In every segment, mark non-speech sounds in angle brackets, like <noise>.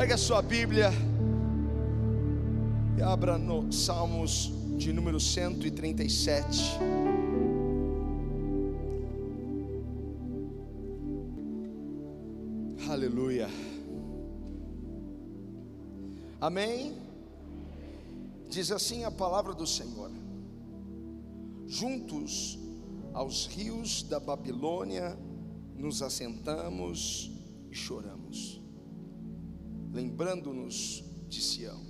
Pega a sua Bíblia e abra no Salmos de número 137. Aleluia. Amém. Diz assim a palavra do Senhor: Juntos aos rios da Babilônia nos assentamos e choramos, lembrando-nos de Sião.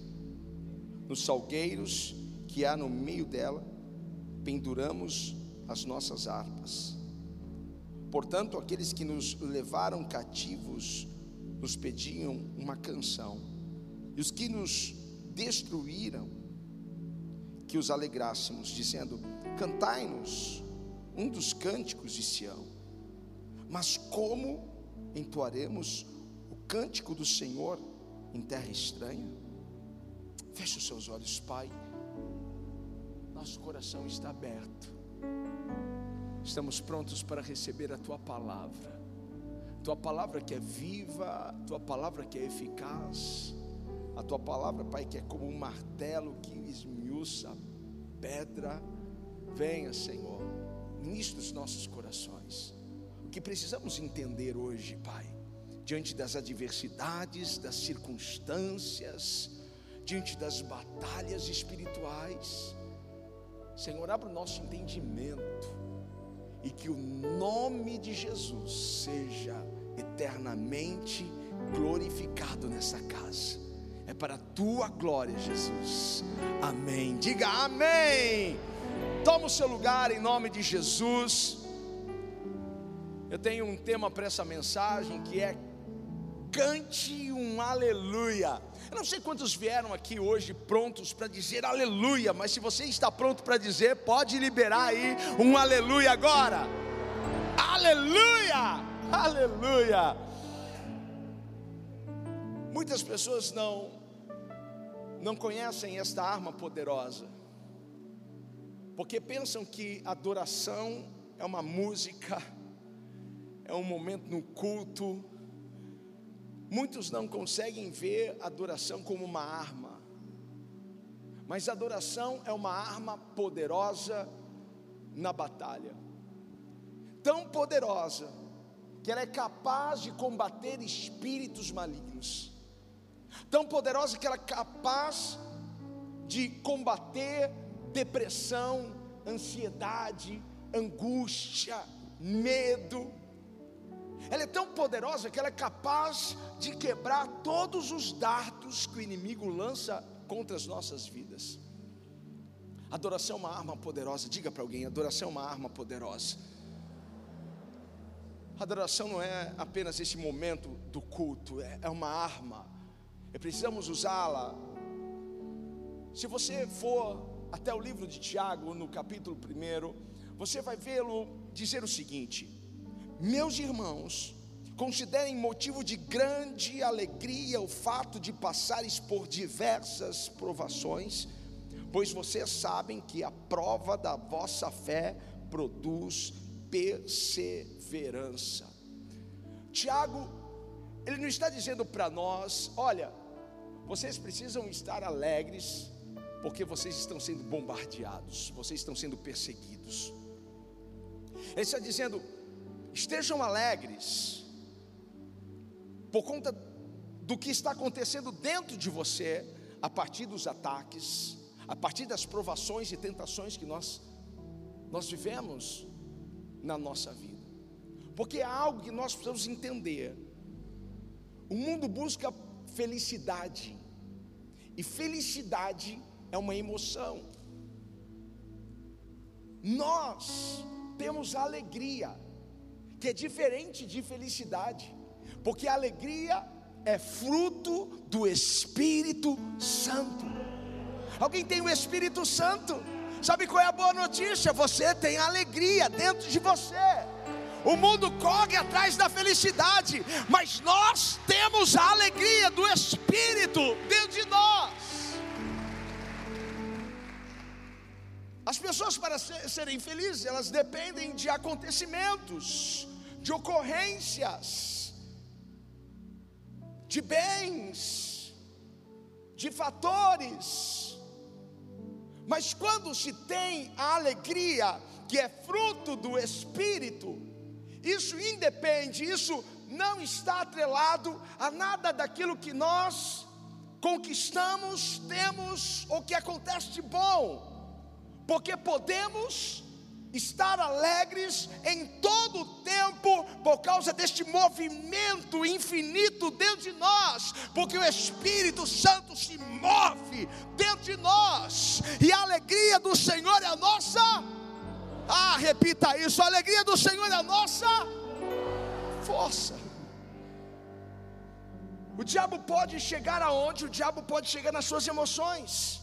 Nos salgueiros que há no meio dela, penduramos as nossas harpas. Portanto, aqueles que nos levaram cativos nos pediam uma canção, e os que nos destruíram, que os alegrássemos, dizendo: Cantai-nos um dos cânticos de Sião. Mas como entoaremos o cântico do Senhor em terra estranha? Feche os seus olhos, Pai. Nosso coração está aberto. Estamos prontos para receber a tua palavra. Tua palavra que é viva, tua palavra que é eficaz. A tua palavra, Pai, que é como um martelo que esmiuça pedra. Venha, Senhor, ministra os nossos corações. O que precisamos entender hoje, Pai, diante das adversidades, das circunstâncias, diante das batalhas espirituais. Senhor, abra o nosso entendimento e que o nome de Jesus seja eternamente glorificado nessa casa. É para a tua glória, Jesus. Amém. Diga amém. Toma o seu lugar em nome de Jesus. Eu tenho um tema para essa mensagem que é cante um aleluia. Eu não sei quantos vieram aqui hoje prontos para dizer aleluia, mas se você está pronto para dizer, pode liberar aí um aleluia agora. Aleluia! Aleluia! Muitas pessoas não não conhecem esta arma poderosa. Porque pensam que adoração é uma música, é um momento no culto, Muitos não conseguem ver adoração como uma arma, mas adoração é uma arma poderosa na batalha, tão poderosa que ela é capaz de combater espíritos malignos, tão poderosa que ela é capaz de combater depressão, ansiedade, angústia, medo, ela é tão poderosa que ela é capaz de quebrar todos os dardos que o inimigo lança contra as nossas vidas. Adoração é uma arma poderosa. Diga para alguém: adoração é uma arma poderosa. Adoração não é apenas esse momento do culto, é, é uma arma. E precisamos usá-la. Se você for até o livro de Tiago, no capítulo 1, você vai vê-lo dizer o seguinte: meus irmãos, considerem motivo de grande alegria o fato de passares por diversas provações, pois vocês sabem que a prova da vossa fé produz perseverança. Tiago, ele não está dizendo para nós, olha, vocês precisam estar alegres, porque vocês estão sendo bombardeados, vocês estão sendo perseguidos. Ele está dizendo, estejam alegres, por conta do que está acontecendo dentro de você, a partir dos ataques, a partir das provações e tentações que nós, nós vivemos na nossa vida, porque é algo que nós precisamos entender. O mundo busca felicidade, e felicidade é uma emoção. Nós temos alegria, que é diferente de felicidade, porque a alegria é fruto do Espírito Santo. Alguém tem o Espírito Santo? Sabe qual é a boa notícia? Você tem alegria dentro de você. O mundo corre atrás da felicidade, mas nós temos a alegria do Espírito dentro de nós. As pessoas, para serem felizes, elas dependem de acontecimentos, de ocorrências, de bens, de fatores. Mas quando se tem a alegria, que é fruto do Espírito, isso independe, isso não está atrelado a nada daquilo que nós conquistamos, temos ou que acontece de bom, porque podemos estar alegres em todo o tempo por causa deste movimento infinito dentro de nós, porque o Espírito Santo se move dentro de nós, e a alegria do Senhor é a nossa. Ah, repita isso: a alegria do Senhor é a nossa força. O diabo pode chegar aonde? O diabo pode chegar nas suas emoções,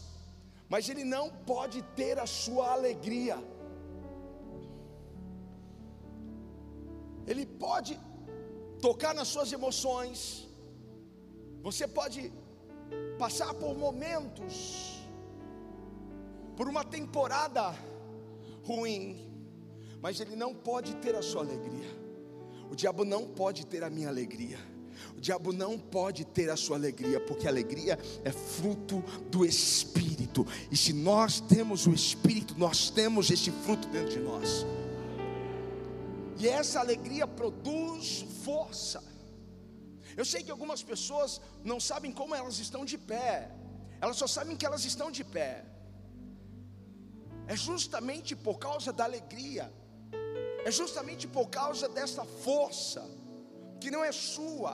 mas ele não pode ter a sua alegria. Ele pode tocar nas suas emoções. Você pode passar por momentos, por uma temporada ruim, mas ele não pode ter a sua alegria. O diabo não pode ter a minha alegria. O diabo não pode ter a sua alegria, porque a alegria é fruto do Espírito. E se nós temos o Espírito, nós temos esse fruto dentro de nós. E essa alegria produz força. Eu sei que algumas pessoas não sabem como elas estão de pé, elas só sabem que elas estão de pé. É justamente por causa da alegria é justamente por causa dessa força, que não é sua,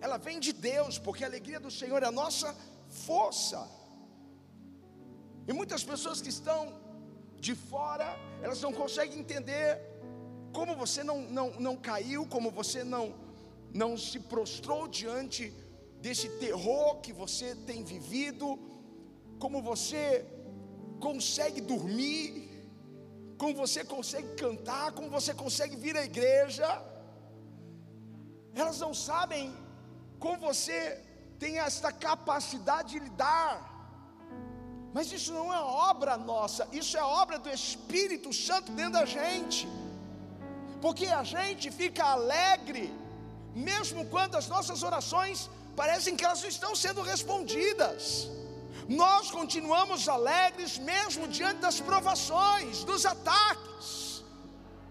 ela vem de Deus, porque a alegria do Senhor é a nossa força. E muitas pessoas que estão de fora, elas não conseguem entender como você não, não, não caiu, como você não, não se prostrou diante desse terror que você tem vivido, como você consegue dormir, como você consegue cantar, como você consegue vir à igreja. Elas não sabem como você tem esta capacidade de lidar. Mas isso não é obra nossa, isso é obra do Espírito Santo dentro da gente. Porque a gente fica alegre, mesmo quando as nossas orações parecem que elas não estão sendo respondidas nós continuamos alegres mesmo diante das provações, dos ataques.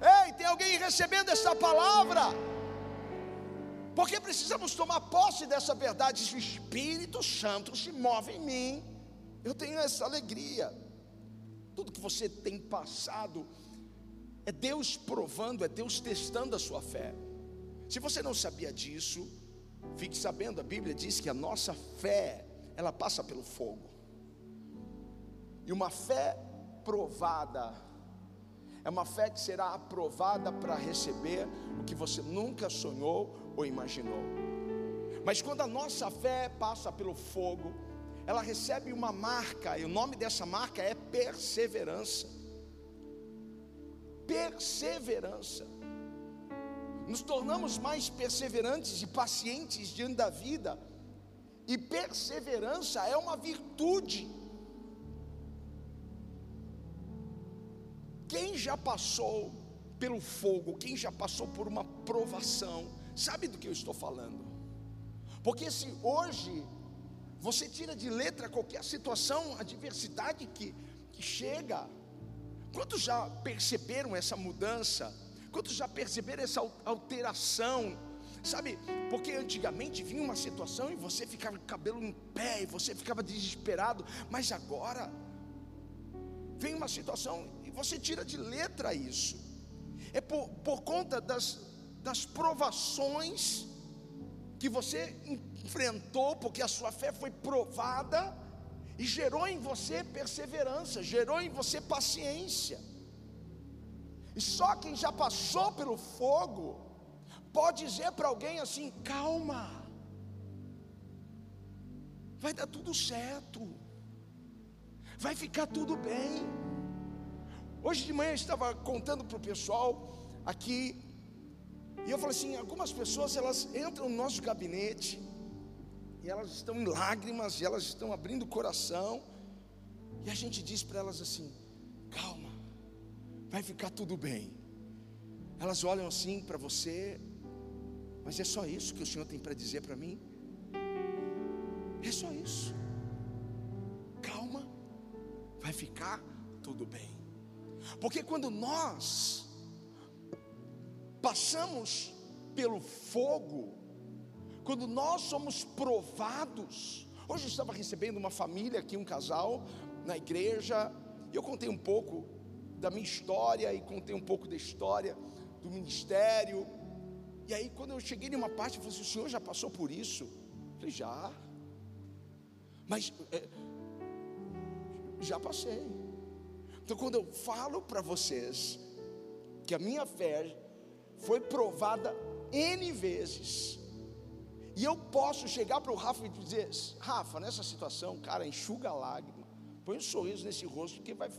Ei, tem alguém recebendo essa palavra? Porque precisamos tomar posse dessa verdade. Se o Espírito Santo se move em mim, eu tenho essa alegria. Tudo que você tem passado é Deus provando, é Deus testando a sua fé. Se você não sabia disso, fique sabendo, a Bíblia diz que a nossa fé, ela passa pelo fogo. E uma fé provada é uma fé que será aprovada para receber o que você nunca sonhou ou imaginou. Mas quando a nossa fé passa pelo fogo, ela recebe uma marca, e o nome dessa marca é perseverança. Perseverança. Nos tornamos mais perseverantes e pacientes diante da vida, e perseverança é uma virtude. Quem já passou pelo fogo, quem já passou por uma provação, sabe do que eu estou falando. Porque se hoje você tira de letra qualquer situação, adversidade que, que chega, quantos já perceberam essa mudança? Quantos já perceberam essa alteração? Sabe, porque antigamente vinha uma situação e você ficava com o cabelo em pé, e você ficava desesperado, mas agora vem uma situação você tira de letra isso. É por, por conta das, das provações que você enfrentou, porque a sua fé foi provada e gerou em você perseverança, gerou em você paciência. E só quem já passou pelo fogo pode dizer para alguém assim: calma, vai dar tudo certo, vai ficar tudo bem. Hoje de manhã eu estava contando para o pessoal aqui, e eu falei assim: algumas pessoas elas entram no nosso gabinete, elas estão em lágrimas, e elas estão abrindo o coração, e a gente diz para elas assim: calma, vai ficar tudo bem. Elas olham assim para você, mas é só isso que o Senhor tem para dizer para mim? É só isso. vai ficar tudo bem. Porque quando nós passamos pelo fogo, quando nós somos provados, hoje eu estava recebendo uma família aqui, um casal, na igreja, e eu contei um pouco da minha história e contei um pouco da história do ministério. E aí, quando eu cheguei em uma parte, eu falei assim: o senhor já passou por isso? Eu falei, já. Mas é, já passei. Então, quando eu falo para vocês que a minha fé foi provada N vezes, e eu posso chegar para o Rafa e dizer: Rafa, nessa situação, cara, enxuga a lágrima, põe um sorriso nesse rosto, que vai,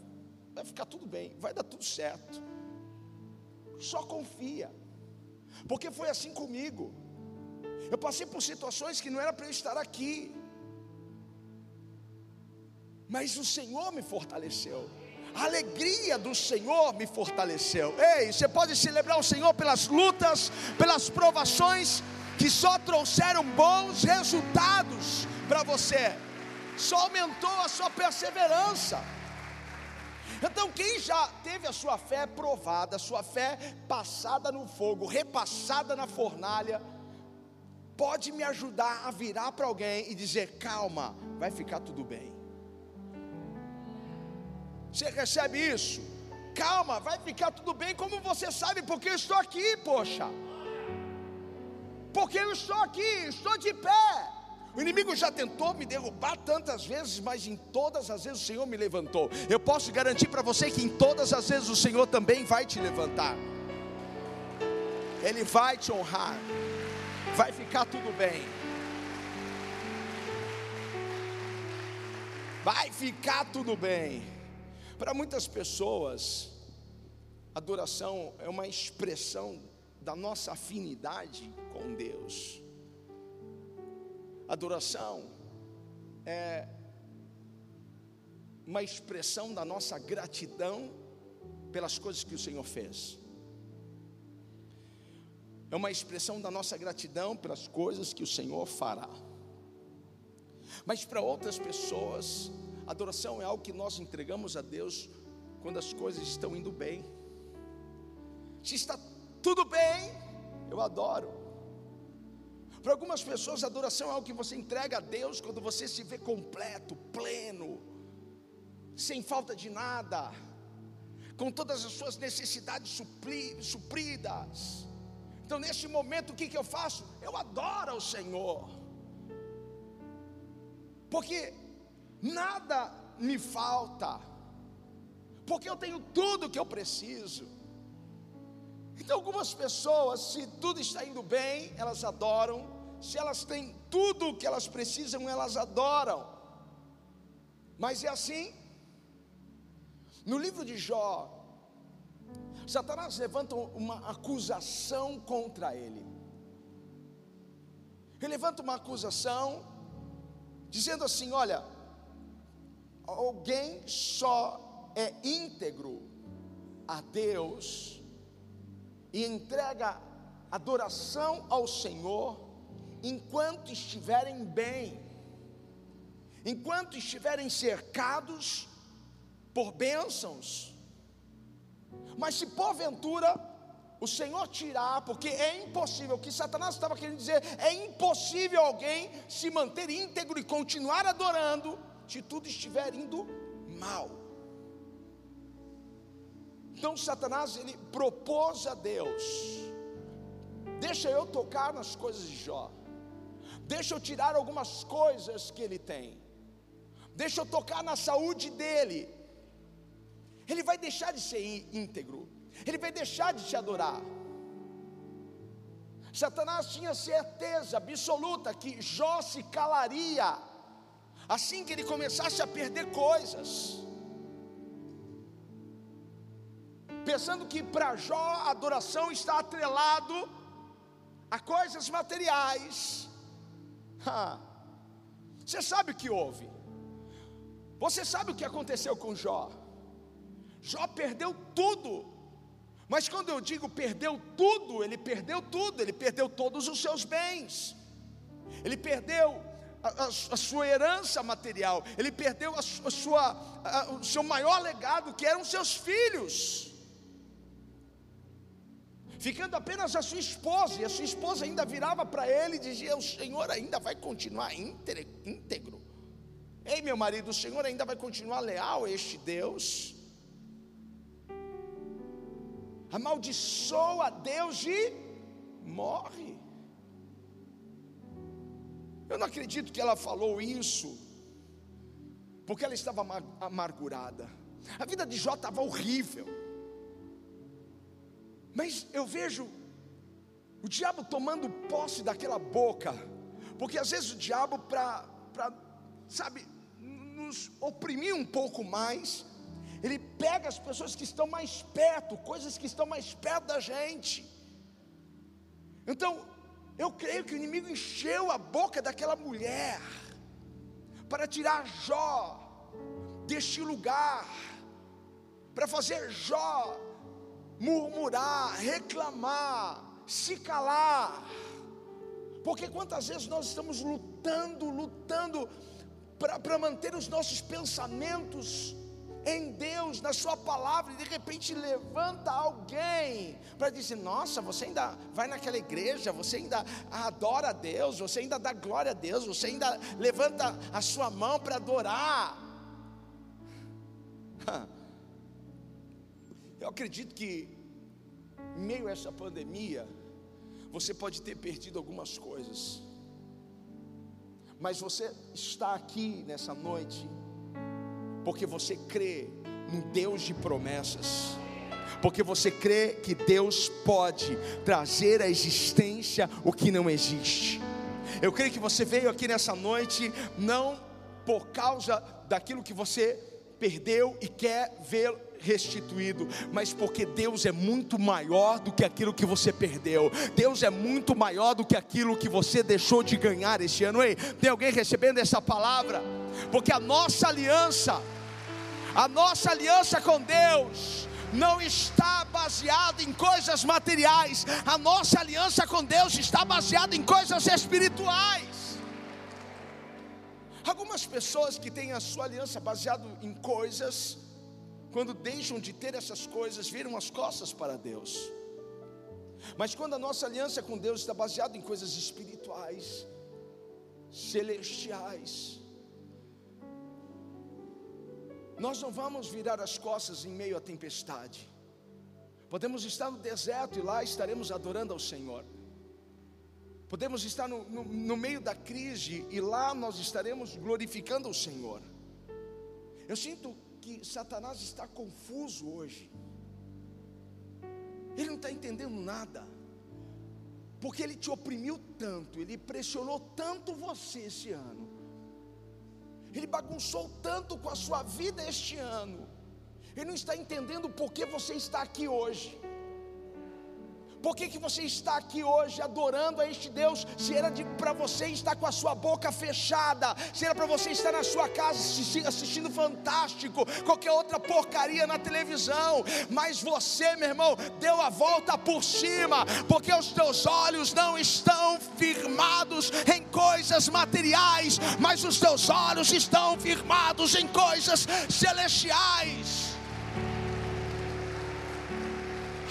vai ficar tudo bem, vai dar tudo certo. Só confia, porque foi assim comigo. Eu passei por situações que não era para eu estar aqui, mas o Senhor me fortaleceu. A alegria do Senhor me fortaleceu. Ei, você pode celebrar o Senhor pelas lutas, pelas provações que só trouxeram bons resultados para você. Só aumentou a sua perseverança. Então, quem já teve a sua fé provada, a sua fé passada no fogo, repassada na fornalha, pode me ajudar a virar para alguém e dizer: calma, vai ficar tudo bem. Você recebe isso? Calma, vai ficar tudo bem, como você sabe, porque eu estou aqui, poxa. Porque eu estou aqui, estou de pé. O inimigo já tentou me derrubar tantas vezes, mas em todas as vezes o Senhor me levantou. Eu posso garantir para você que em todas as vezes o Senhor também vai te levantar. Ele vai te honrar. Vai ficar tudo bem. Vai ficar tudo bem. Para muitas pessoas, adoração é uma expressão da nossa afinidade com Deus. Adoração é uma expressão da nossa gratidão pelas coisas que o Senhor fez. É uma expressão da nossa gratidão pelas coisas que o Senhor fará. Mas para outras pessoas, Adoração é algo que nós entregamos a Deus quando as coisas estão indo bem. Se está tudo bem, eu adoro. Para algumas pessoas, adoração é algo que você entrega a Deus quando você se vê completo, pleno, sem falta de nada, com todas as suas necessidades supri, supridas. Então, neste momento, o que, que eu faço? Eu adoro ao Senhor, porque nada me falta, porque eu tenho tudo que eu preciso. Então, algumas pessoas, se tudo está indo bem, elas adoram, se elas têm tudo o que elas precisam, elas adoram. Mas é assim. No livro de Jó, Satanás levanta uma acusação contra ele. Ele levanta uma acusação, dizendo assim: Olha, alguém só é íntegro a Deus e entrega adoração ao Senhor enquanto estiverem bem, enquanto estiverem cercados por bênçãos. Mas se porventura o Senhor tirar, porque é impossível, o que Satanás estava querendo dizer, é impossível alguém se manter íntegro e continuar adorando se tudo estiver indo mal. Então Satanás ele propôs a Deus: deixa eu tocar nas coisas de Jó, deixa eu tirar algumas coisas que ele tem, deixa eu tocar na saúde dele. Ele vai deixar de ser íntegro, ele vai deixar de te adorar. Satanás tinha certeza absoluta que Jó se calaria assim que ele começasse a perder coisas, pensando que para Jó a adoração está atrelado a coisas materiais. Você sabe o que houve? Você sabe o que aconteceu com Jó? Jó perdeu tudo. Mas quando eu digo perdeu tudo, ele perdeu tudo, ele perdeu todos os seus bens. Ele perdeu a, a, sua herança material, ele perdeu a, sua, o seu maior legado, que eram seus filhos. Ficando apenas a sua esposa, e a sua esposa ainda virava para ele e dizia: O Senhor ainda vai continuar íntegro. Ei, meu marido, o Senhor ainda vai continuar leal a este Deus? Amaldiçoa Deus e morre. Eu não acredito que ela falou isso, porque ela estava amargurada. A vida de Jó estava horrível. Mas eu vejo o diabo tomando posse daquela boca, porque às vezes o diabo, para, sabe, nos oprimir um pouco mais, ele pega as pessoas que estão mais perto, coisas que estão mais perto da gente. Então, eu creio que o inimigo encheu a boca daquela mulher para tirar Jó deste lugar, para fazer Jó murmurar, reclamar, se calar. Porque quantas vezes nós estamos lutando, lutando para manter os nossos pensamentos em Deus, na Sua palavra, e de repente levanta alguém para dizer: Nossa, você ainda vai naquela igreja, você ainda adora a Deus, você ainda dá glória a Deus, você ainda levanta a sua mão para adorar. <laughs> Eu acredito que, meio a essa pandemia, você pode ter perdido algumas coisas, mas você está aqui nessa noite porque você crê no Deus de promessas, porque você crê que Deus pode trazer à existência o que não existe. Eu creio que você veio aqui nessa noite não por causa daquilo que você perdeu e quer ver restituído, mas porque Deus é muito maior do que aquilo que você perdeu. Deus é muito maior do que aquilo que você deixou de ganhar este ano. Ei, tem alguém recebendo essa palavra? Porque a nossa aliança, a nossa aliança com Deus, não está baseada em coisas materiais, a nossa aliança com Deus está baseada em coisas espirituais. Algumas pessoas que têm a sua aliança baseada em coisas, quando deixam de ter essas coisas, viram as costas para Deus. Mas quando a nossa aliança com Deus está baseada em coisas espirituais, celestiais, nós não vamos virar as costas em meio à tempestade. Podemos estar no deserto e lá estaremos adorando ao Senhor. Podemos estar no, no, no, meio da crise e lá nós estaremos glorificando o Senhor. Eu sinto que Satanás está confuso hoje. Ele não está entendendo nada. Porque ele te oprimiu tanto, ele pressionou tanto você esse ano ele bagunçou tanto com a sua vida este ano. Ele não está entendendo por que você está aqui hoje. Por que, que você está aqui hoje adorando a este Deus? Se era para você estar com a sua boca fechada, se era para você estar na sua casa assistindo, assistindo Fantástico, qualquer outra porcaria na televisão, mas você, meu irmão, deu a volta por cima, porque os teus olhos não estão firmados em coisas materiais, mas os teus olhos estão firmados em coisas celestiais.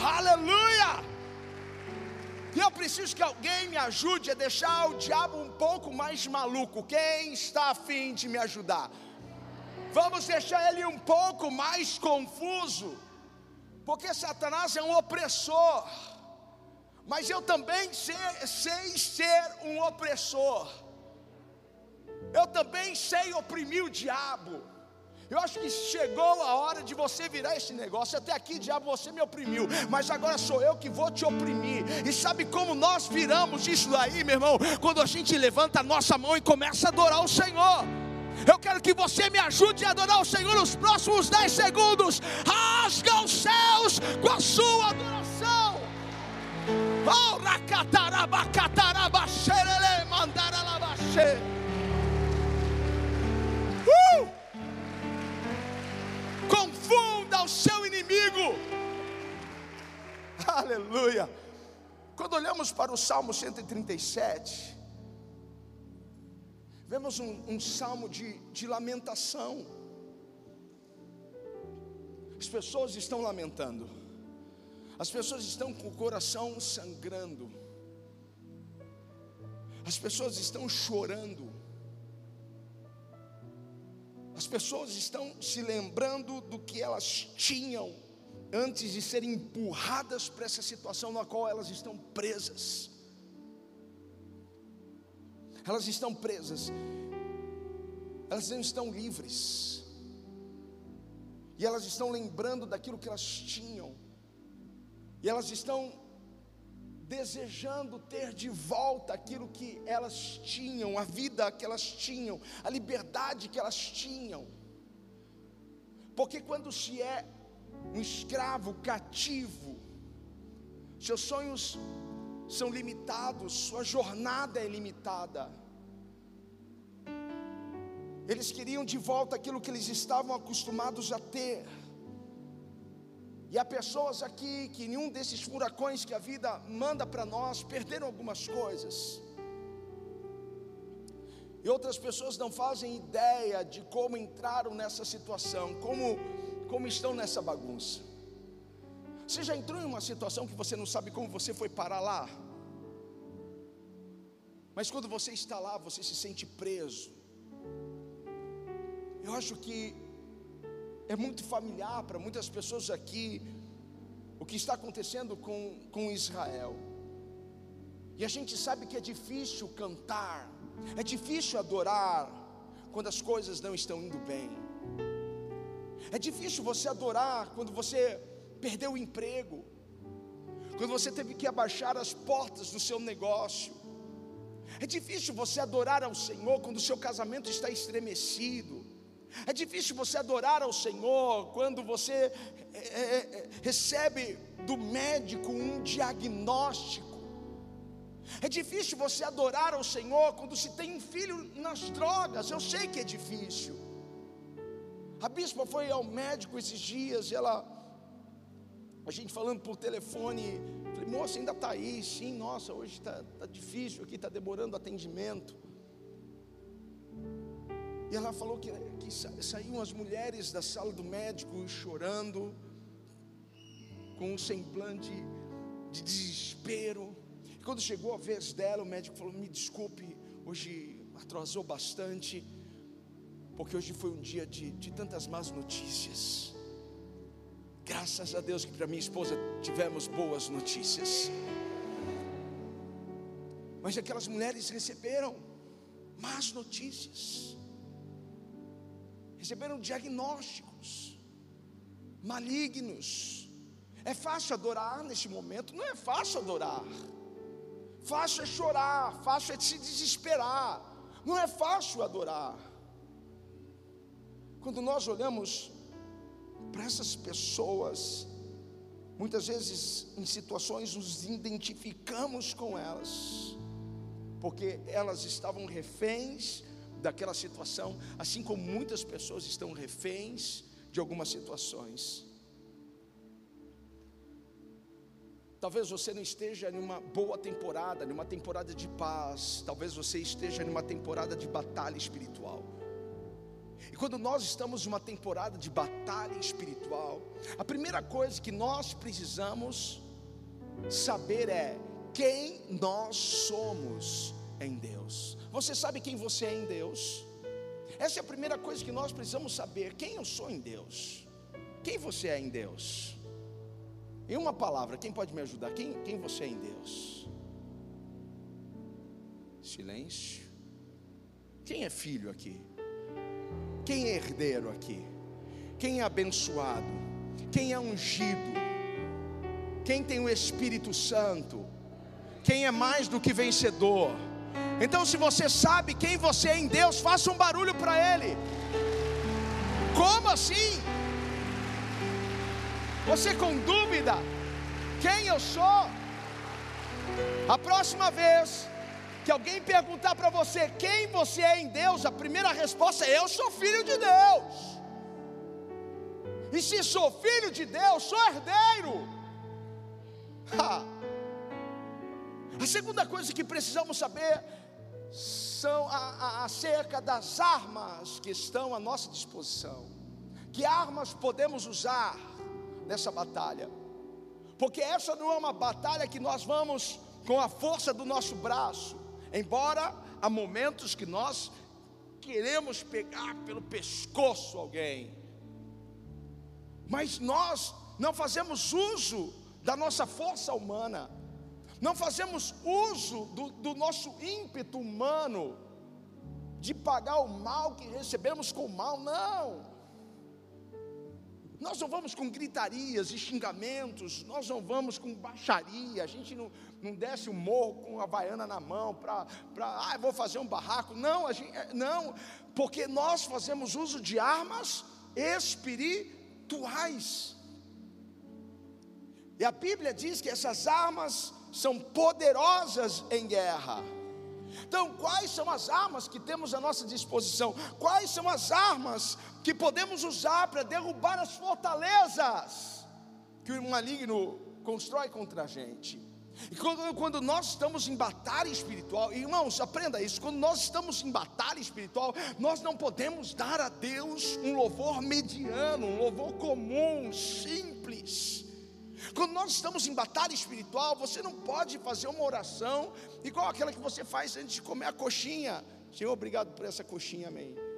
Aleluia! E eu preciso que alguém me ajude a deixar o diabo um pouco mais maluco. Quem está afim de me ajudar? Vamos deixar ele um pouco mais confuso, porque Satanás é um opressor, mas eu também sei, sei ser um opressor, eu também sei oprimir o diabo. Eu acho que chegou a hora de você virar esse negócio. Até aqui, diabo, você me oprimiu, mas agora sou eu que vou te oprimir. E sabe como nós viramos isso daí, meu irmão? Quando a gente levanta a nossa mão e começa a adorar o Senhor. Eu quero que você me ajude a adorar o Senhor nos próximos 10 segundos. Rasga os céus com a sua adoração. Oh, racataraba, cataraba, xerele, mandaralabaxê. confunda o seu inimigo. <laughs> Aleluia. Quando olhamos para o Salmo 137, vemos um, um salmo de, de lamentação. As pessoas estão lamentando, as pessoas estão com o coração sangrando, as pessoas estão chorando, as pessoas estão se lembrando do que elas tinham antes de serem empurradas para essa situação na qual elas estão presas. Elas estão presas, elas não estão livres, e elas estão lembrando daquilo que elas tinham, e elas estão desejando ter de volta aquilo que elas tinham, a vida que elas tinham, a liberdade que elas tinham. Porque quando se é um escravo cativo, seus sonhos são limitados, sua jornada é limitada. Eles queriam de volta aquilo que eles estavam acostumados a ter. E há pessoas aqui que, em um desses furacões que a vida manda para nós, perderam algumas coisas. E outras pessoas não fazem ideia de como entraram nessa situação, como, como estão nessa bagunça. Você já entrou em uma situação que você não sabe como você foi parar lá? Mas quando você está lá, você se sente preso. Eu acho que é muito familiar para muitas pessoas aqui o que está acontecendo com, com Israel. E a gente sabe que é difícil cantar, é difícil adorar quando as coisas não estão indo bem. É difícil você adorar quando você perdeu o emprego, quando você teve que abaixar as portas do seu negócio. É difícil você adorar ao Senhor quando o seu casamento está estremecido. É difícil você adorar ao Senhor quando você é, é, é, recebe do médico um diagnóstico. É difícil você adorar ao Senhor quando se tem um filho nas drogas. Eu sei que é difícil. A bispa foi ao médico esses dias e ela, a gente falando por telefone, falei, moça, ainda está aí? Sim, nossa, hoje está tá difícil aqui, está demorando atendimento. E ela falou que, que saíam as mulheres da sala do médico chorando, com um semblante de desespero. E quando chegou a vez dela, o médico falou: Me desculpe, hoje atrasou bastante, porque hoje foi um dia de, de tantas más notícias. Graças a Deus que para minha esposa tivemos boas notícias. Mas aquelas mulheres receberam más notícias receberam diagnósticos malignos. É fácil adorar neste momento? Não é fácil adorar. Fácil é chorar, fácil é se desesperar. Não é fácil adorar. Quando nós olhamos para essas pessoas, muitas vezes em situações nos identificamos com elas, porque elas estavam reféns daquela situação, assim como muitas pessoas estão reféns de algumas situações. Talvez você não esteja em uma boa temporada, em uma temporada de paz, talvez você esteja em uma temporada de batalha espiritual. E quando nós estamos em uma temporada de batalha espiritual, a primeira coisa que nós precisamos saber é quem nós somos em Deus. Você sabe quem você é em Deus? Essa é a primeira coisa que nós precisamos saber: quem eu sou em Deus? Quem você é em Deus? Em uma palavra, quem pode me ajudar? Quem, quem você é em Deus? Silêncio. Quem é filho aqui? Quem é herdeiro aqui? Quem é abençoado? Quem é ungido? Quem tem o Espírito Santo? Quem é mais do que vencedor? Então, se você sabe quem você é em Deus, faça um barulho para Ele. Como assim? Você com dúvida? Quem eu sou? A próxima vez que alguém perguntar para você quem você é em Deus, a primeira resposta é: Eu sou filho de Deus. E se sou filho de Deus, sou herdeiro. Ha. A segunda coisa que precisamos saber são a, a, acerca das armas que estão à nossa disposição. Que armas podemos usar nessa batalha? Porque essa não é uma batalha que nós vamos com a força do nosso braço, embora há momentos que nós queremos pegar pelo pescoço alguém, mas nós não fazemos uso da nossa força humana, não fazemos uso do, do nosso ímpeto humano de pagar o mal que recebemos com o mal, não. Nós não vamos com gritarias e xingamentos, nós não vamos com baixaria, a gente não, não desce o morro com a baiana na mão para, ah, vou fazer um barraco. Não, a gente, é, não, porque nós fazemos uso de armas espirituais. E a Bíblia diz que essas armas são poderosas em guerra. Então, quais são as armas que temos à nossa disposição? Quais são as armas que podemos usar para derrubar as fortalezas que o maligno constrói contra a gente? E quando, quando, nós estamos em batalha espiritual, irmãos, aprenda isso: quando nós estamos em batalha espiritual, nós não podemos dar a Deus um louvor mediano, um louvor comum, simples. Quando nós estamos em batalha espiritual, você não pode fazer uma oração igual aquela que você faz antes de comer a coxinha. Senhor, obrigado por essa coxinha, amém.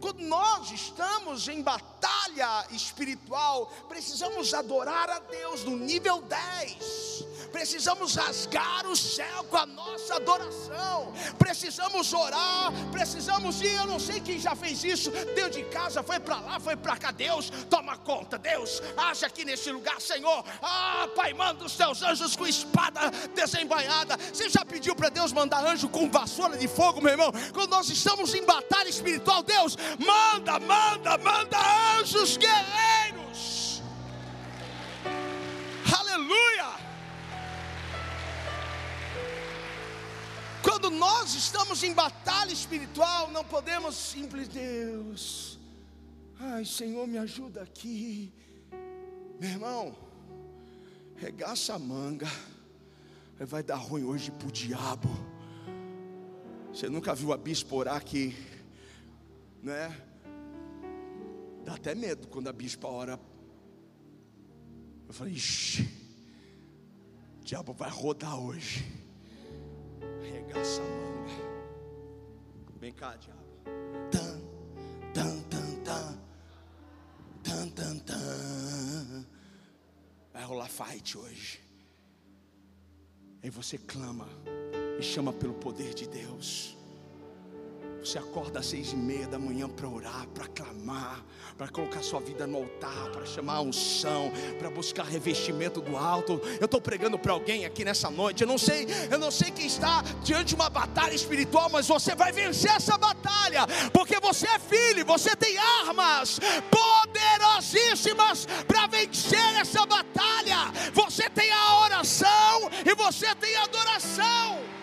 Quando nós estamos em batalha espiritual, precisamos adorar a Deus no nível 10 precisamos rasgar o céu com a nossa adoração, precisamos orar, precisamos ir. Eu não sei quem já fez isso, deu de casa, foi para lá, foi para cá. Deus, toma conta, Deus, haja aqui nesse lugar, Senhor. Ah, Pai, manda os teus anjos com espada desembainhada. Você já pediu para Deus mandar anjo com vassoura de fogo, meu irmão? Quando nós estamos em batalha espiritual, Deus, manda, manda, manda anjos guerreiros. Aleluia! Quando nós estamos em batalha espiritual, não podemos simples Deus. Ai, Senhor, me ajuda aqui. Meu irmão, regaça a manga. Vai dar ruim hoje pro diabo. Você nunca viu a bispo orar aqui, né? Dá até medo quando a bispa ora. Eu falei, ixi, o diabo vai rodar hoje arregaça a manga. Vem cá, diabo. Tan, tan, tan, tan. Tan, tan, tan. Vai rolar fight hoje. Aí você clama e chama pelo poder de Deus. Você acorda às seis e meia da manhã para orar, para clamar, para colocar sua vida no altar, para chamar a unção, para buscar revestimento do alto. Eu estou pregando para alguém aqui nessa noite. Eu não sei, eu não sei quem está diante de uma batalha espiritual, mas você vai vencer essa batalha, porque você é filho, você tem armas poderosíssimas para vencer essa batalha. Você tem a oração e você tem a adoração.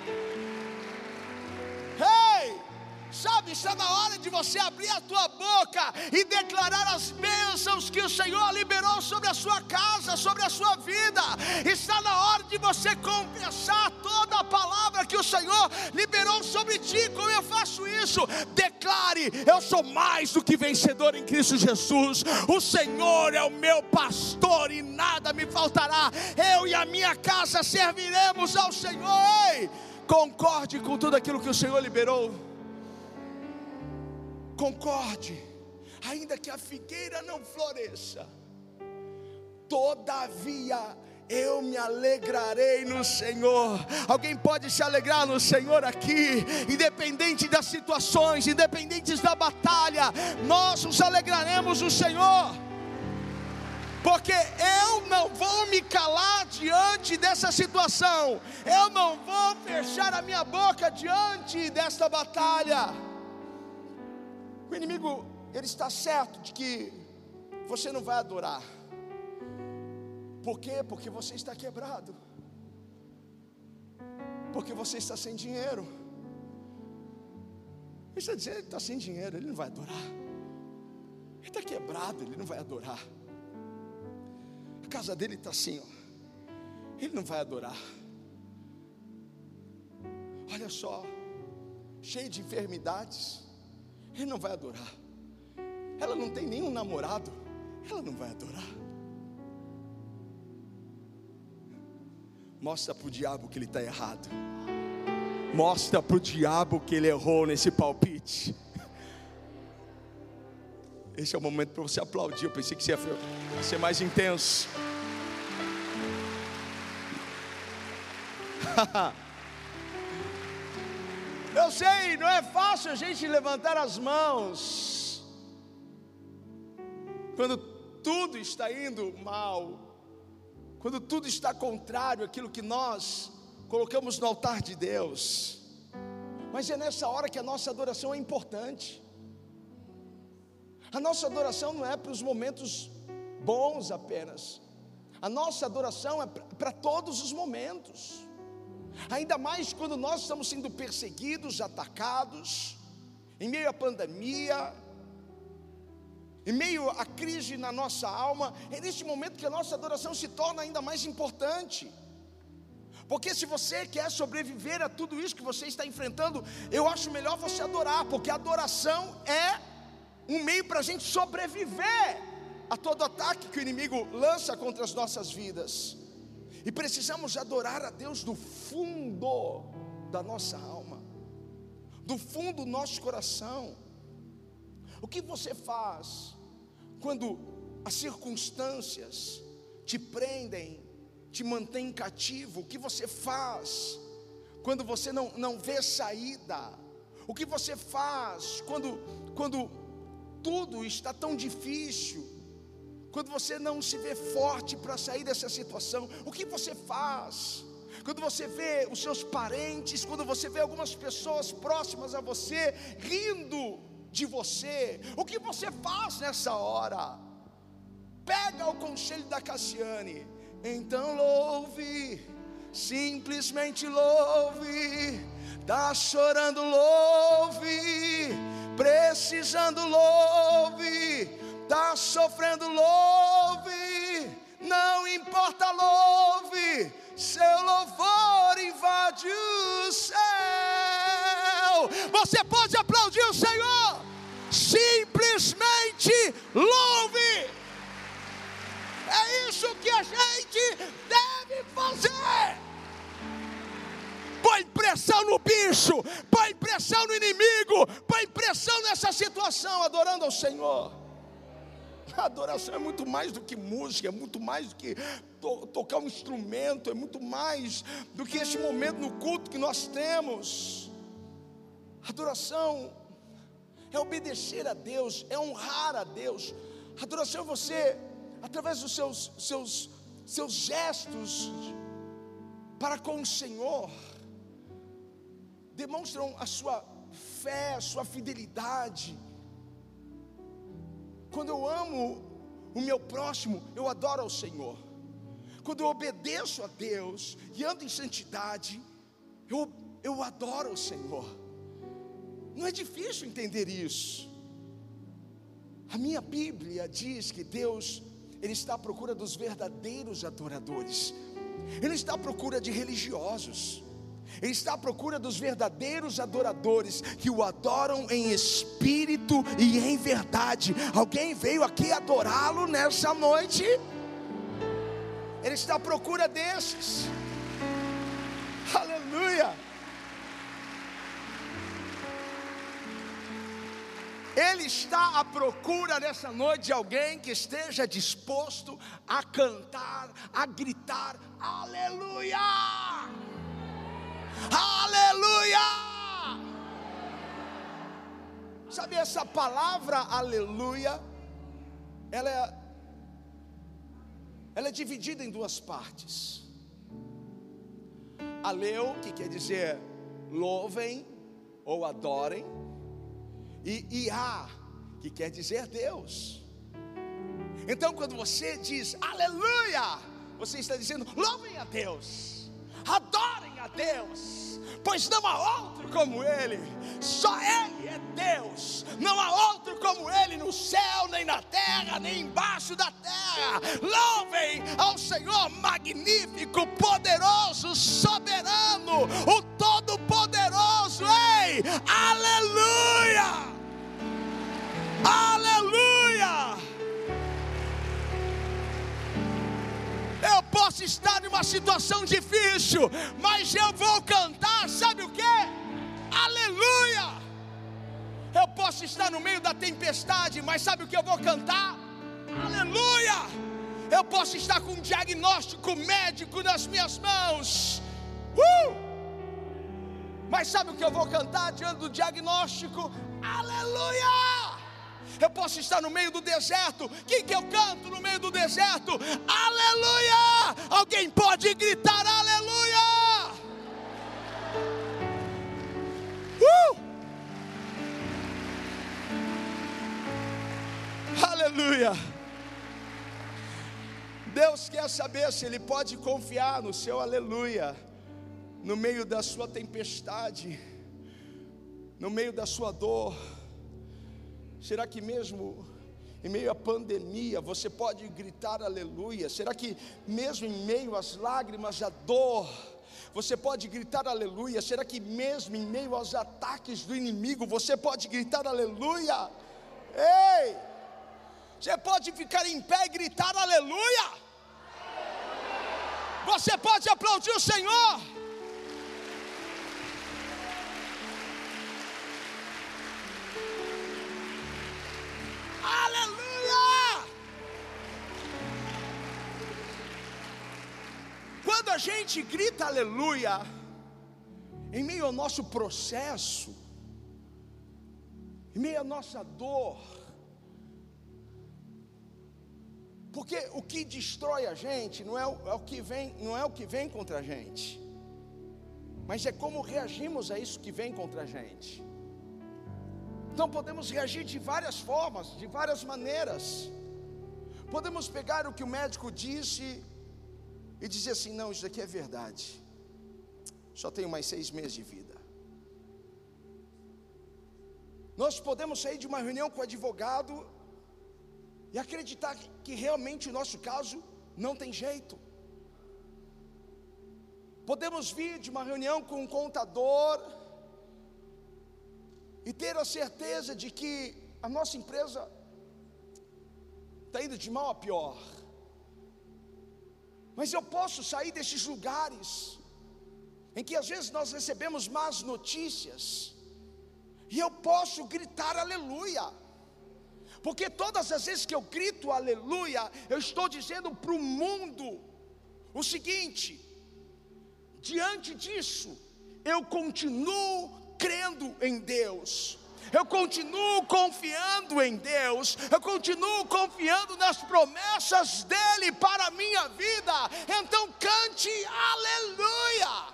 Está na hora de você abrir a tua boca e declarar as bênçãos que o Senhor liberou sobre a sua casa, sobre a sua vida. Está na hora de você confessar toda a palavra que o Senhor liberou sobre ti. Como eu faço isso? Declare: Eu sou mais do que vencedor em Cristo Jesus. O Senhor é o meu pastor e nada me faltará. Eu e a minha casa serviremos ao Senhor. Ei, concorde com tudo aquilo que o Senhor liberou concorde, ainda que a figueira não floresça, todavia eu me alegrarei no Senhor. Alguém pode se alegrar no Senhor aqui, independente das situações, independentes da batalha, nós nos alegraremos no Senhor. Porque eu não vou me calar diante dessa situação, eu não vou fechar a minha boca diante desta batalha. O inimigo, ele está certo de que você não vai adorar. Por quê? Porque você está quebrado. Porque você está sem dinheiro. Ele está dizendo, ele está sem dinheiro, ele não vai adorar. Ele está quebrado, ele não vai adorar. A casa dele está assim, ó. Ele não vai adorar. Olha só, cheia de enfermidades, ele não vai adorar. Ela não tem nenhum namorado, ela não vai adorar. Mostra para o diabo que ele está errado. Mostra para o diabo que ele errou nesse palpite. Esse é o momento para você aplaudir. Eu pensei que você ia ser mais intenso. <laughs> Sei, não é fácil a gente levantar as mãos quando tudo está indo mal, quando tudo está contrário àquilo que nós colocamos no altar de Deus. Mas é nessa hora que a nossa adoração é importante. A nossa adoração não é para os momentos bons apenas. A nossa adoração é para todos os momentos. Ainda mais quando nós estamos sendo perseguidos, atacados, em meio à pandemia, em meio à crise na nossa alma, é nesse momento que a nossa adoração se torna ainda mais importante. Porque se você quer sobreviver a tudo isso que você está enfrentando, eu acho melhor você adorar, porque a adoração é um meio para a gente sobreviver a todo ataque que o inimigo lança contra as nossas vidas. E precisamos adorar a Deus do fundo da nossa alma, do fundo do nosso coração. O que você faz quando as circunstâncias te prendem, te mantêm cativo? O que você faz quando você não, não vê saída? O que você faz quando, quando tudo está tão difícil, quando você não se vê forte para sair dessa situação, o que você faz? Quando você vê os seus parentes, quando você vê algumas pessoas próximas a você rindo de você, o que você faz nessa hora? Pega o conselho da Cassiane, então louve, simplesmente louve, está chorando, louve precisando louve, está sofrendo louve, não importa louve, seu louvor invade o céu. Você pode aplaudir o Senhor, simplesmente louve. É isso que a gente deve fazer põe pressão no bicho, põe pressão no inimigo, põe pressão nessa situação, adorando ao Senhor. A adoração é muito mais do que música, é muito mais do que to tocar um instrumento, é muito mais do que esse momento no culto que nós temos. Adoração é obedecer a Deus, é honrar a Deus. Adoração é você, através dos seus, seus, seus gestos para com o Senhor, demonstram a sua fé, a sua fidelidade. Quando eu amo o meu próximo, eu adoro ao Senhor. Quando eu obedeço a Deus e ando em santidade, eu, eu adoro ao Senhor. Não é difícil entender isso. A minha Bíblia diz que Deus, Ele está à procura dos verdadeiros adoradores. Ele está à procura de religiosos. Ele está à procura dos verdadeiros adoradores que o adoram em espírito e em verdade. Alguém veio aqui adorá-lo nessa noite? Ele está à procura desses. Aleluia. Ele está à procura nessa noite de alguém que esteja disposto a cantar, a gritar, aleluia! Aleluia! Sabe essa palavra aleluia? Ela é, ela é dividida em duas partes. Aleu, que quer dizer louvem ou adorem, e Iá, que quer dizer Deus. Então, quando você diz aleluia, você está dizendo louvem a Deus, adorem a Deus, pois não há outro como Ele, só Ele é Deus, não há outro como Ele no céu, nem na terra, nem embaixo da terra. Louvem ao Senhor magnífico, poderoso, soberano, o Todo-Poderoso. Ei, estar em uma situação difícil, mas eu vou cantar, sabe o que? Aleluia! Eu posso estar no meio da tempestade, mas sabe o que eu vou cantar? Aleluia! Eu posso estar com um diagnóstico médico nas minhas mãos. Uh! Mas sabe o que eu vou cantar diante do diagnóstico? Aleluia! Eu posso estar no meio do deserto. Quem que eu canto no meio do deserto? Aleluia! Alguém pode gritar aleluia! Uh! Aleluia! Deus quer saber se Ele pode confiar no seu aleluia, no meio da sua tempestade, no meio da sua dor. Será que mesmo em meio à pandemia você pode gritar aleluia? Será que mesmo em meio às lágrimas, à dor, você pode gritar aleluia? Será que mesmo em meio aos ataques do inimigo você pode gritar aleluia? Ei! Você pode ficar em pé e gritar aleluia? Você pode aplaudir o Senhor? Aleluia! Quando a gente grita aleluia, em meio ao nosso processo, em meio à nossa dor, porque o que destrói a gente não é o, é o, que vem, não é o que vem contra a gente, mas é como reagimos a isso que vem contra a gente. Então podemos reagir de várias formas, de várias maneiras. Podemos pegar o que o médico disse e dizer assim: não, isso aqui é verdade. Só tenho mais seis meses de vida. Nós podemos sair de uma reunião com o advogado e acreditar que realmente o nosso caso não tem jeito. Podemos vir de uma reunião com um contador e ter a certeza de que a nossa empresa está indo de mal a pior. Mas eu posso sair desses lugares em que às vezes nós recebemos más notícias, e eu posso gritar aleluia, porque todas as vezes que eu grito aleluia, eu estou dizendo para o mundo o seguinte: diante disso, eu continuo crendo em Deus. Eu continuo confiando em Deus, eu continuo confiando nas promessas dEle para a minha vida. Então cante aleluia.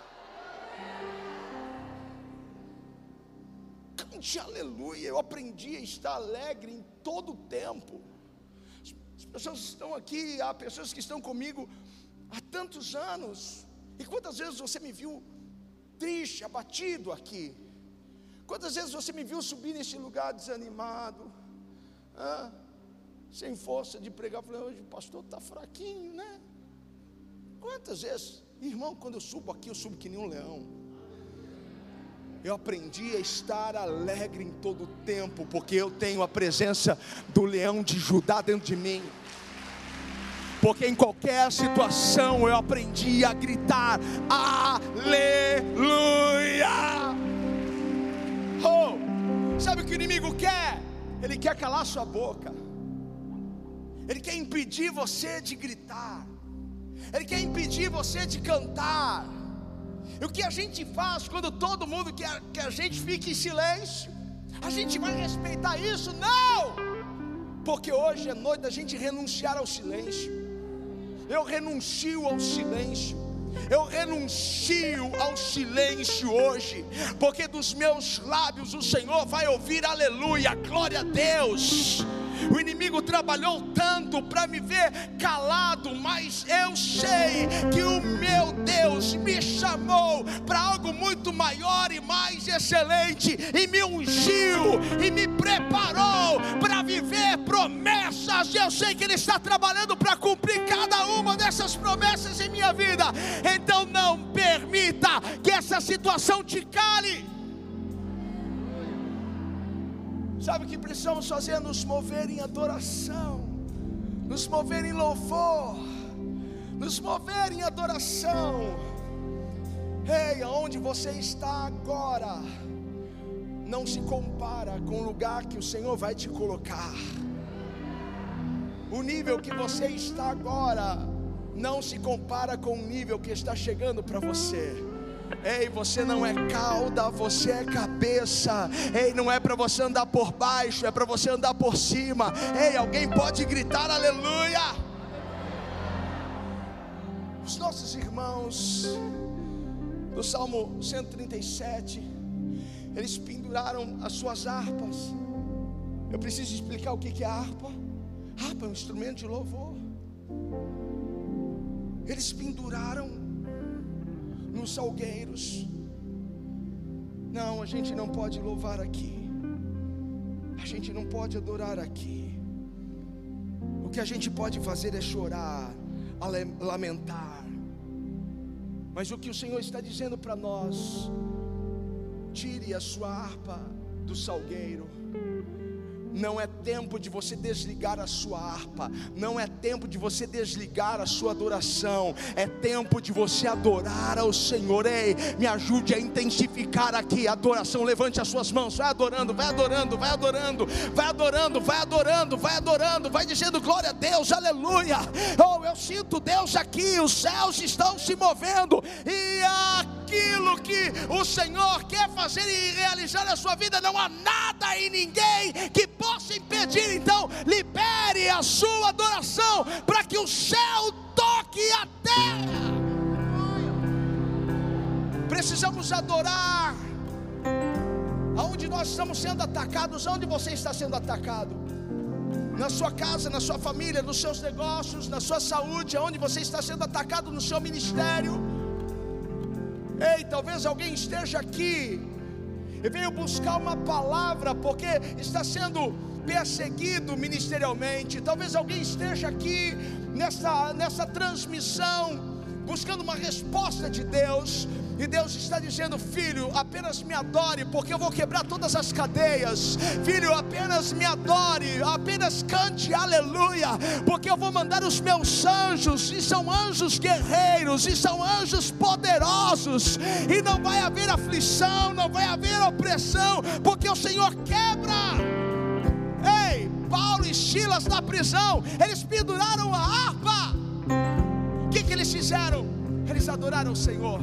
Cante aleluia. Eu aprendi a estar alegre em todo o tempo. As pessoas estão aqui, há pessoas que estão comigo há tantos anos. E quantas vezes você me viu triste, abatido aqui? Quantas vezes você me viu subir nesse lugar desanimado, ah, sem força de pregar? Falei, hoje o pastor está fraquinho, né? Quantas vezes, irmão, quando eu subo aqui, eu subo que nem um leão. Eu aprendi a estar alegre em todo o tempo, porque eu tenho a presença do leão de Judá dentro de mim. Porque em qualquer situação eu aprendi a gritar: Aleluia! Oh, sabe o que o inimigo quer? Ele quer calar sua boca. Ele quer impedir você de gritar. Ele quer impedir você de cantar. E o que a gente faz quando todo mundo quer que a gente fique em silêncio? A gente vai respeitar isso? Não! Porque hoje é noite da gente renunciar ao silêncio. Eu renuncio ao silêncio. Eu renuncio ao silêncio hoje, porque dos meus lábios o Senhor vai ouvir aleluia, glória a Deus. O inimigo trabalhou tanto para me ver calado, mas eu sei que o meu Deus me chamou para algo muito maior e mais excelente, e me ungiu e me preparou para viver promessas. Eu sei que Ele está trabalhando para cumprir cada uma dessas promessas em minha vida. Então não permita que essa situação te cale. Sabe o que precisamos fazer? Nos mover em adoração, nos mover em louvor. nos mover em adoração. Ei, aonde você está agora, não se compara com o lugar que o Senhor vai te colocar. O nível que você está agora não se compara com o nível que está chegando para você. Ei, você não é cauda, você é cabeça. Ei, não é para você andar por baixo, é para você andar por cima. Ei, alguém pode gritar aleluia. Os nossos irmãos do Salmo 137, eles penduraram as suas harpas. Eu preciso explicar o que é harpa. Harpa é um instrumento de louvor. Eles penduraram nos salgueiros. Não, a gente não pode louvar aqui. A gente não pode adorar aqui. O que a gente pode fazer é chorar, lamentar. Mas o que o Senhor está dizendo para nós, tire a sua harpa do salgueiro. Não é tempo de você desligar a sua harpa, não é tempo de você desligar a sua adoração, é tempo de você adorar ao Senhor. Ei, me ajude a intensificar aqui a adoração. Levante as suas mãos, vai adorando, vai adorando, vai adorando, vai adorando, vai adorando, vai adorando, vai dizendo glória a Deus, aleluia. Oh, eu sinto Deus aqui, os céus estão se movendo. E aquilo que o Senhor quer fazer e realizar na sua vida, não há nada e ninguém que possa impedir. Então, libere a sua adoração para que o céu toque a terra. Precisamos adorar. Aonde nós estamos sendo atacados, aonde você está sendo atacado? Na sua casa, na sua família, nos seus negócios, na sua saúde, aonde você está sendo atacado no seu ministério. Ei, talvez alguém esteja aqui e veio buscar uma palavra porque está sendo perseguido ministerialmente. Talvez alguém esteja aqui nessa, nessa transmissão buscando uma resposta de Deus. E Deus está dizendo: Filho, apenas me adore, porque eu vou quebrar todas as cadeias. Filho, apenas me adore, apenas cante aleluia, porque eu vou mandar os meus anjos, e são anjos guerreiros, e são anjos poderosos, e não vai haver aflição, não vai haver opressão, porque o Senhor quebra. Ei, Paulo e Silas na prisão, eles penduraram a harpa. O que, que eles fizeram? Eles adoraram o Senhor.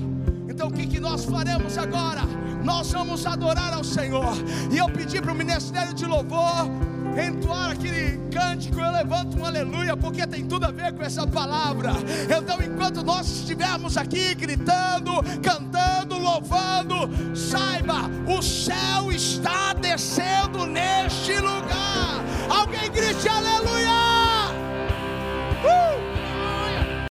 Então o que, que nós faremos agora? Nós vamos adorar ao Senhor. E eu pedi para o ministério de louvor entoar aquele cântico, eu levanto um aleluia, porque tem tudo a ver com essa palavra. Então, enquanto nós estivermos aqui gritando, cantando, louvando, saiba, o céu está descendo neste lugar. Alguém grite aleluia! Uh!